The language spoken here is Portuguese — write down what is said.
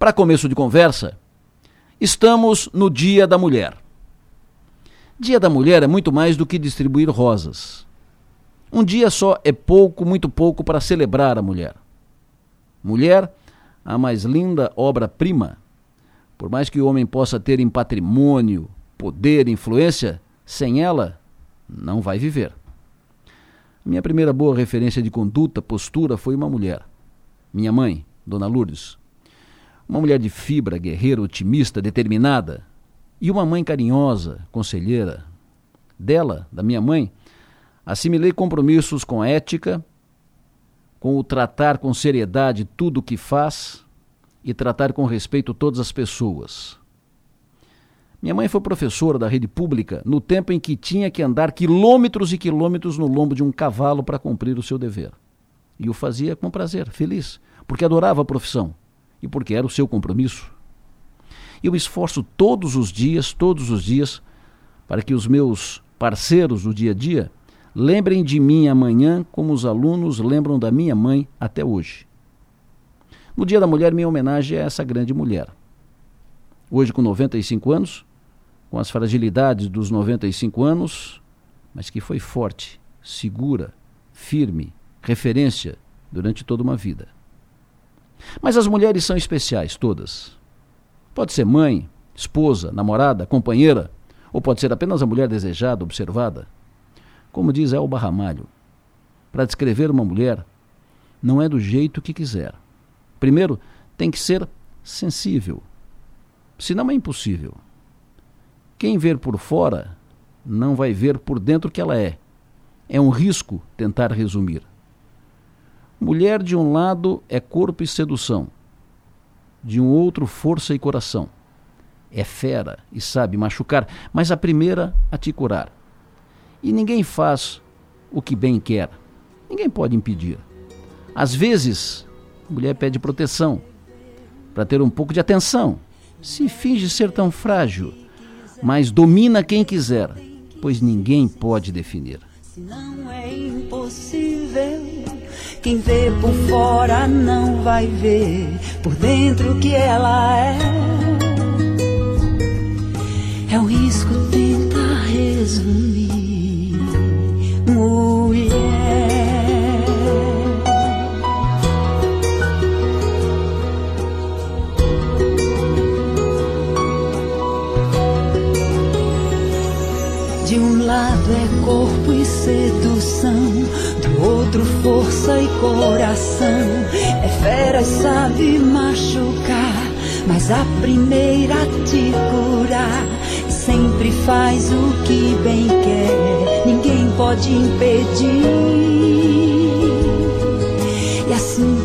Para começo de conversa, estamos no Dia da Mulher. Dia da Mulher é muito mais do que distribuir rosas. Um dia só é pouco, muito pouco para celebrar a mulher. Mulher, a mais linda obra-prima. Por mais que o homem possa ter em patrimônio, poder, influência, sem ela, não vai viver. Minha primeira boa referência de conduta, postura, foi uma mulher. Minha mãe, Dona Lourdes. Uma mulher de fibra, guerreira, otimista, determinada. E uma mãe carinhosa, conselheira. Dela, da minha mãe, assimilei compromissos com a ética, com o tratar com seriedade tudo o que faz e tratar com respeito todas as pessoas. Minha mãe foi professora da rede pública no tempo em que tinha que andar quilômetros e quilômetros no lombo de um cavalo para cumprir o seu dever. E o fazia com prazer, feliz, porque adorava a profissão e porque era o seu compromisso. Eu esforço todos os dias, todos os dias, para que os meus parceiros do dia a dia lembrem de mim amanhã como os alunos lembram da minha mãe até hoje. No Dia da Mulher, minha homenagem é essa grande mulher. Hoje, com 95 anos, com as fragilidades dos 95 anos, mas que foi forte, segura, firme, referência durante toda uma vida. Mas as mulheres são especiais, todas. Pode ser mãe, esposa, namorada, companheira, ou pode ser apenas a mulher desejada, observada. Como diz Elba Ramalho, para descrever uma mulher, não é do jeito que quiser. Primeiro, tem que ser sensível. Senão é impossível. Quem ver por fora não vai ver por dentro que ela é. É um risco tentar resumir. Mulher de um lado é corpo e sedução, de um outro força e coração. É fera e sabe machucar, mas a primeira a te curar. E ninguém faz o que bem quer. Ninguém pode impedir. Às vezes, a mulher pede proteção para ter um pouco de atenção. Se finge ser tão frágil, mas domina quem quiser, pois ninguém pode definir. Se não é impossível quem vê por fora não vai ver por dentro o que ela é. É o risco tentar resumir. Corpo e sedução outro força e coração. É fera e sabe machucar, mas a primeira te curar. Sempre faz o que bem quer, ninguém pode impedir. E assim